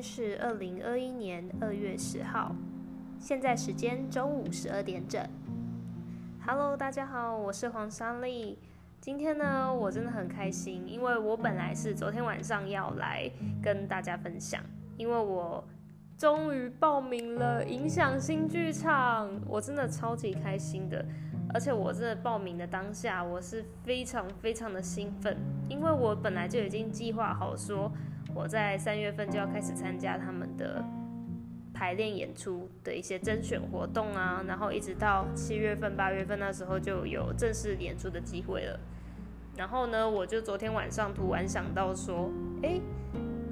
是二零二一年二月十号，现在时间中午十二点整。Hello，大家好，我是黄莎丽。今天呢，我真的很开心，因为我本来是昨天晚上要来跟大家分享，因为我终于报名了影响新剧场，我真的超级开心的。而且我真的报名的当下，我是非常非常的兴奋，因为我本来就已经计划好说。我在三月份就要开始参加他们的排练演出的一些甄选活动啊，然后一直到七月份、八月份那时候就有正式演出的机会了。然后呢，我就昨天晚上突然想到说，诶，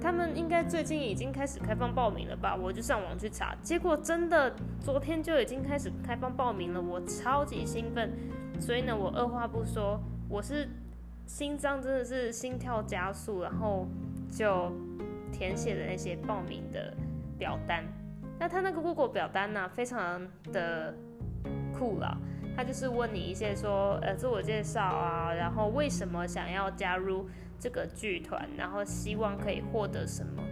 他们应该最近已经开始开放报名了吧？我就上网去查，结果真的昨天就已经开始开放报名了，我超级兴奋。所以呢，我二话不说，我是心脏真的是心跳加速，然后。就填写了那些报名的表单，那他那个 Google 表单呢，非常的酷啦。他就是问你一些说，呃，自我介绍啊，然后为什么想要加入这个剧团，然后希望可以获得什么。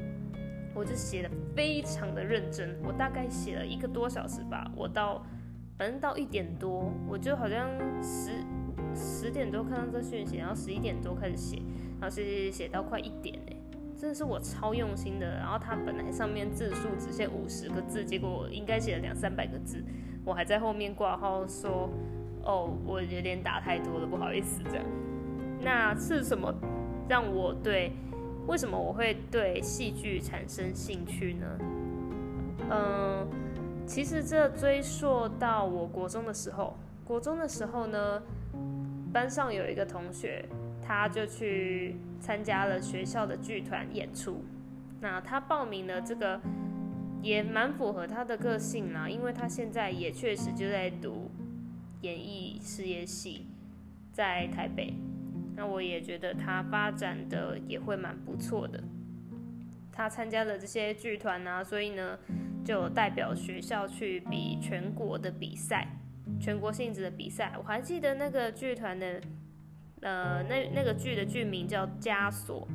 我就写的非常的认真，我大概写了一个多小时吧。我到反正到一点多，我就好像十十点多看到这讯息，然后十一点多开始写，然后写写写到快一点。真的是我超用心的，然后他本来上面字数只写五十个字，结果我应该写了两三百个字，我还在后面挂号说，哦，我有点打太多了，不好意思这样。那是什么让我对，为什么我会对戏剧产生兴趣呢？嗯，其实这追溯到我国中的时候，国中的时候呢，班上有一个同学。他就去参加了学校的剧团演出，那他报名了这个也蛮符合他的个性啦，因为他现在也确实就在读演艺事业系，在台北，那我也觉得他发展的也会蛮不错的。他参加了这些剧团啊，所以呢就代表学校去比全国的比赛，全国性质的比赛。我还记得那个剧团的。呃，那那个剧的剧名叫《枷锁》，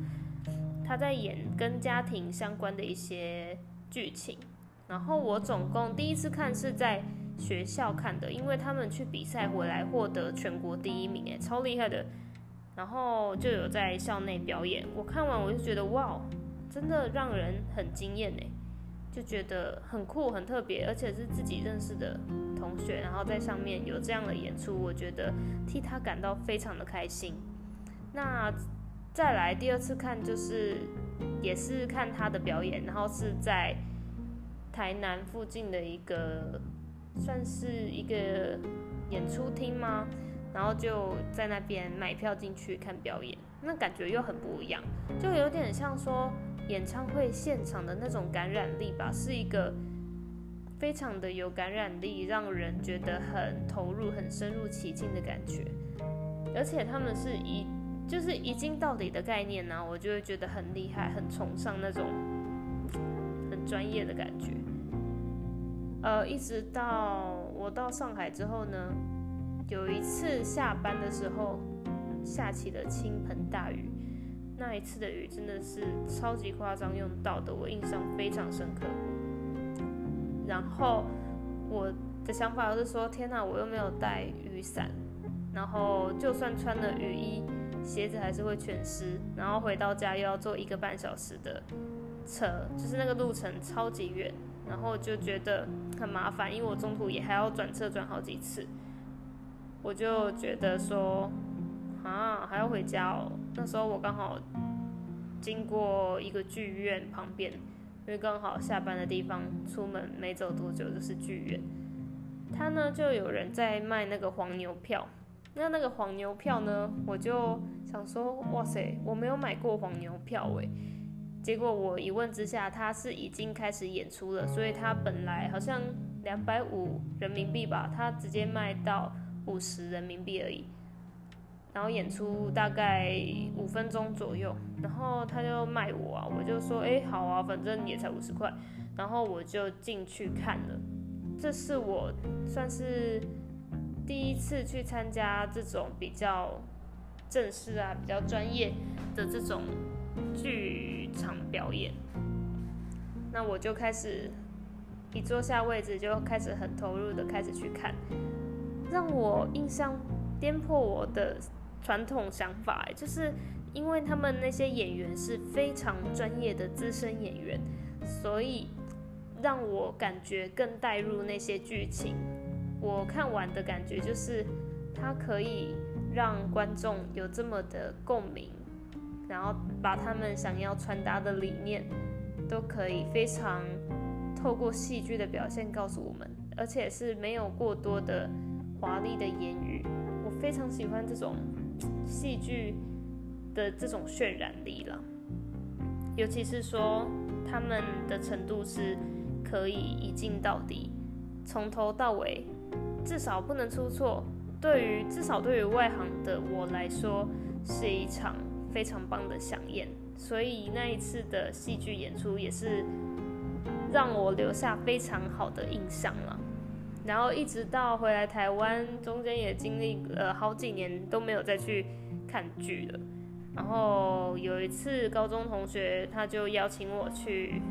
他在演跟家庭相关的一些剧情。然后我总共第一次看是在学校看的，因为他们去比赛回来获得全国第一名，哎，超厉害的。然后就有在校内表演，我看完我就觉得哇，真的让人很惊艳哎。就觉得很酷、很特别，而且是自己认识的同学，然后在上面有这样的演出，我觉得替他感到非常的开心。那再来第二次看，就是也是看他的表演，然后是在台南附近的一个算是一个演出厅吗？然后就在那边买票进去看表演，那感觉又很不一样，就有点像说。演唱会现场的那种感染力吧，是一个非常的有感染力，让人觉得很投入、很深入其境的感觉。而且他们是一就是一镜到底的概念呢、我就会觉得很厉害、很崇尚那种很专业的感觉。呃，一直到我到上海之后呢，有一次下班的时候下起了倾盆大雨。那一次的雨真的是超级夸张用到的，我印象非常深刻。然后我的想法就是说，天哪，我又没有带雨伞，然后就算穿了雨衣，鞋子还是会全湿。然后回到家又要坐一个半小时的车，就是那个路程超级远，然后就觉得很麻烦，因为我中途也还要转车转好几次，我就觉得说。啊，还要回家哦。那时候我刚好经过一个剧院旁边，因为刚好下班的地方，出门没走多久就是剧院。他呢就有人在卖那个黄牛票，那那个黄牛票呢，我就想说，哇塞，我没有买过黄牛票诶。结果我一问之下，他是已经开始演出了，所以他本来好像两百五人民币吧，他直接卖到五十人民币而已。然后演出大概五分钟左右，然后他就卖我啊，我就说，哎，好啊，反正也才五十块，然后我就进去看了。这是我算是第一次去参加这种比较正式啊、比较专业的这种剧场表演。那我就开始一坐下位置就开始很投入的开始去看，让我印象颠破我的传统想法，就是因为他们那些演员是非常专业的资深演员，所以让我感觉更带入那些剧情。我看完的感觉就是，他可以让观众有这么的共鸣，然后把他们想要传达的理念，都可以非常透过戏剧的表现告诉我们，而且是没有过多的华丽的言语。我非常喜欢这种戏剧的这种渲染力了，尤其是说他们的程度是可以一镜到底，从头到尾。至少不能出错，对于至少对于外行的我来说，是一场非常棒的饗宴。所以那一次的戏剧演出也是让我留下非常好的印象了。然后一直到回来台湾，中间也经历了好几年都没有再去看剧了。然后有一次，高中同学他就邀请我去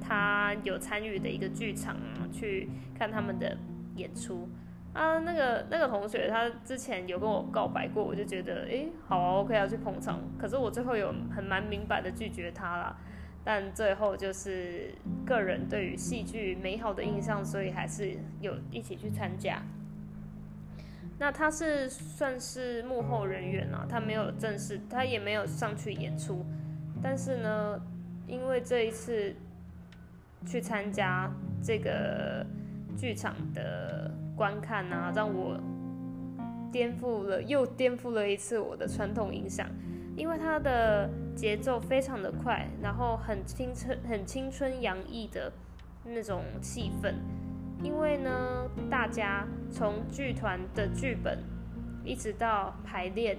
他有参与的一个剧场，去看他们的演出。啊，那个那个同学，他之前有跟我告白过，我就觉得，诶，好，OK，要去捧场。可是我最后有很蛮明白的拒绝他啦。但最后就是个人对于戏剧美好的印象，所以还是有一起去参加。那他是算是幕后人员啊，他没有正式，他也没有上去演出。但是呢，因为这一次去参加这个剧场的。观看啊，让我颠覆了，又颠覆了一次我的传统印象，因为他的节奏非常的快，然后很青春、很青春洋溢的那种气氛。因为呢，大家从剧团的剧本一直到排练，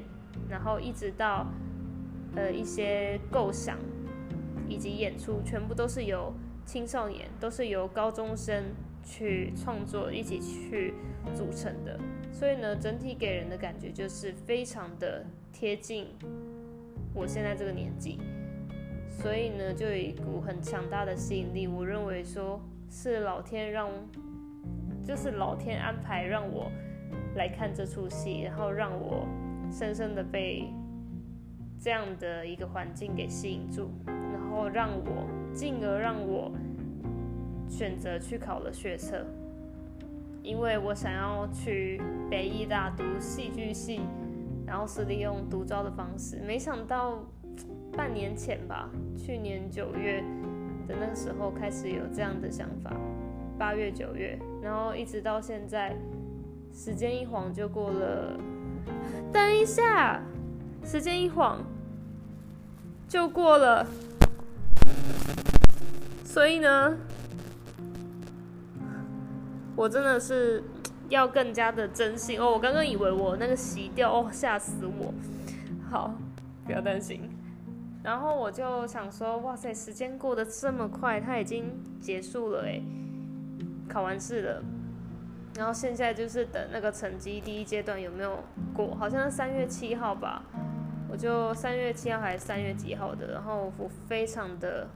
然后一直到呃一些构想以及演出，全部都是由青少年，都是由高中生。去创作，一起去组成的，所以呢，整体给人的感觉就是非常的贴近我现在这个年纪，所以呢，就有一股很强大的吸引力。我认为说是老天让，就是老天安排让我来看这出戏，然后让我深深的被这样的一个环境给吸引住，然后让我，进而让我。选择去考了学测，因为我想要去北艺大读戏剧系，然后是利用独招的方式。没想到半年前吧，去年九月的那时候开始有这样的想法，八月九月，然后一直到现在，时间一晃就过了。等一下，时间一晃就过了，所以呢？我真的是要更加的珍惜哦！我刚刚以为我那个洗掉哦，吓死我！好，不要担心。然后我就想说，哇塞，时间过得这么快，它已经结束了诶，考完试了。然后现在就是等那个成绩，第一阶段有没有过？好像是三月七号吧，我就三月七号还是三月几号的？然后我非常的。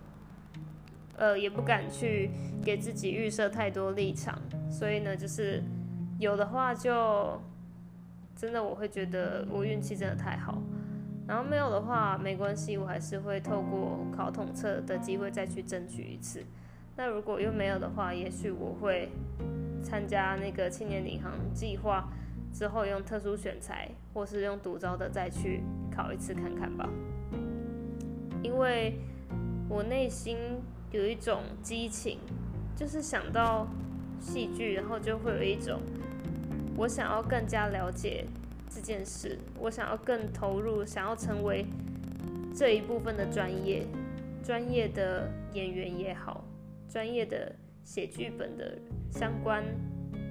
呃，也不敢去给自己预设太多立场，所以呢，就是有的话就真的我会觉得我运气真的太好，然后没有的话没关系，我还是会透过考统测的机会再去争取一次。那如果又没有的话，也许我会参加那个青年领航计划之后，用特殊选材或是用独招的再去考一次看看吧，因为我内心。有一种激情，就是想到戏剧，然后就会有一种我想要更加了解这件事，我想要更投入，想要成为这一部分的专业，专业的演员也好，专业的写剧本的相关，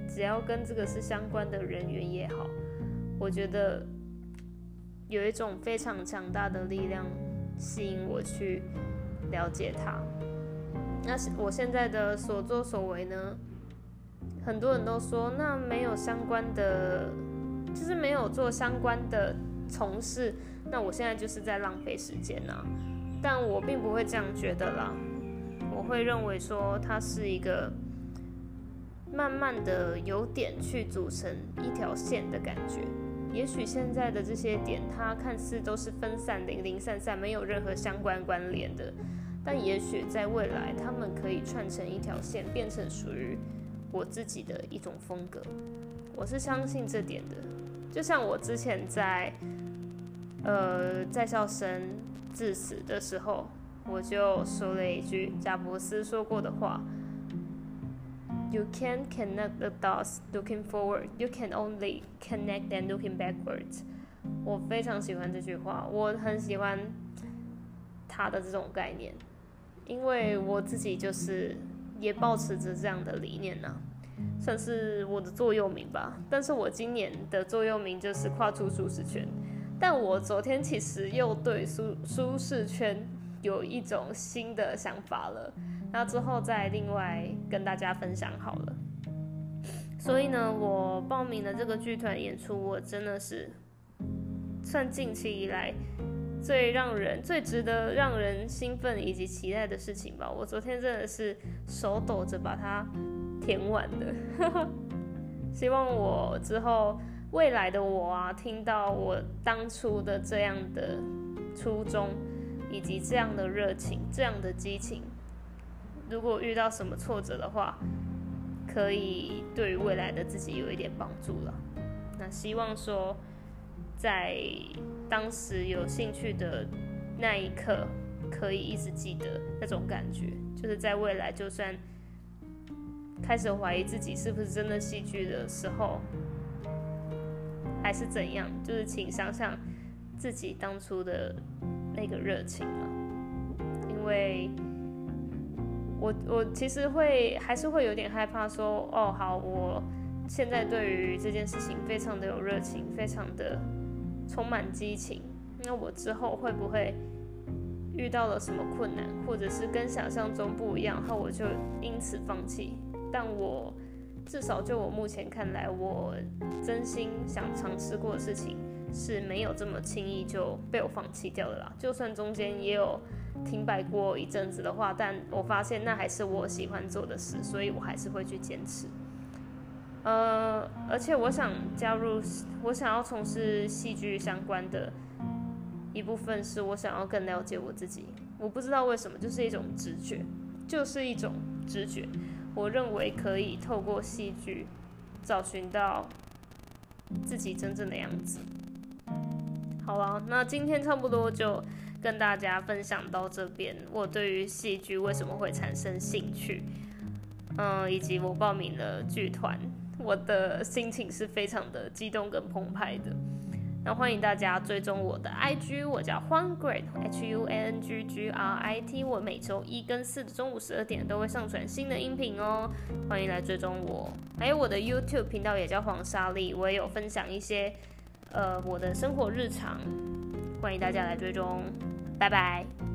只要跟这个是相关的人员也好，我觉得有一种非常强大的力量吸引我去了解它。那我现在的所作所为呢？很多人都说，那没有相关的，就是没有做相关的从事，那我现在就是在浪费时间啊。但我并不会这样觉得啦，我会认为说它是一个慢慢的由点去组成一条线的感觉。也许现在的这些点，它看似都是分散、零零散散，没有任何相关关联的。但也许在未来，他们可以串成一条线，变成属于我自己的一种风格。我是相信这点的。就像我之前在呃在校生致辞的时候，我就说了一句贾伯斯说过的话。You can connect the dots looking forward. You can only connect them looking backwards. 我非常喜欢这句话，我很喜欢他的这种概念，因为我自己就是也保持着这样的理念呢、算是我的座右铭吧。但是我今年的座右铭就是跨出舒适圈，但我昨天其实又对舒舒适圈有一种新的想法了。那之后再另外跟大家分享好了。所以呢，我报名了这个剧团演出，我真的是算近期以来最让人、最值得让人兴奋以及期待的事情吧。我昨天真的是手抖着把它填完的。希望我之后未来的我啊，听到我当初的这样的初衷，以及这样的热情、这样的激情。如果遇到什么挫折的话，可以对于未来的自己有一点帮助了。那希望说，在当时有兴趣的那一刻，可以一直记得那种感觉，就是在未来就算开始怀疑自己是不是真的戏剧的时候，还是怎样，就是请想想自己当初的那个热情啊，因为。我我其实会还是会有点害怕，说哦好，我现在对于这件事情非常的有热情，非常的充满激情。那我之后会不会遇到了什么困难，或者是跟想象中不一样，后我就因此放弃？但我至少就我目前看来，我真心想尝试过的事情是没有这么轻易就被我放弃掉的啦。就算中间也有。停摆过一阵子的话，但我发现那还是我喜欢做的事，所以我还是会去坚持。呃，而且我想加入，我想要从事戏剧相关的一部分，是我想要更了解我自己。我不知道为什么，就是一种直觉，就是一种直觉。我认为可以透过戏剧找寻到自己真正的样子。好了，那今天差不多就。跟大家分享到这边，我对于戏剧为什么会产生兴趣，嗯，以及我报名了剧团，我的心情是非常的激动跟澎湃的。那欢迎大家追踪我的 IG，我叫 Huangrit，H U N N G G R I T，我每周一跟四的中午十二点都会上传新的音频哦，欢迎来追踪我。还有我的 YouTube 频道也叫黄莎莉，我也有分享一些呃我的生活日常，欢迎大家来追踪。拜拜。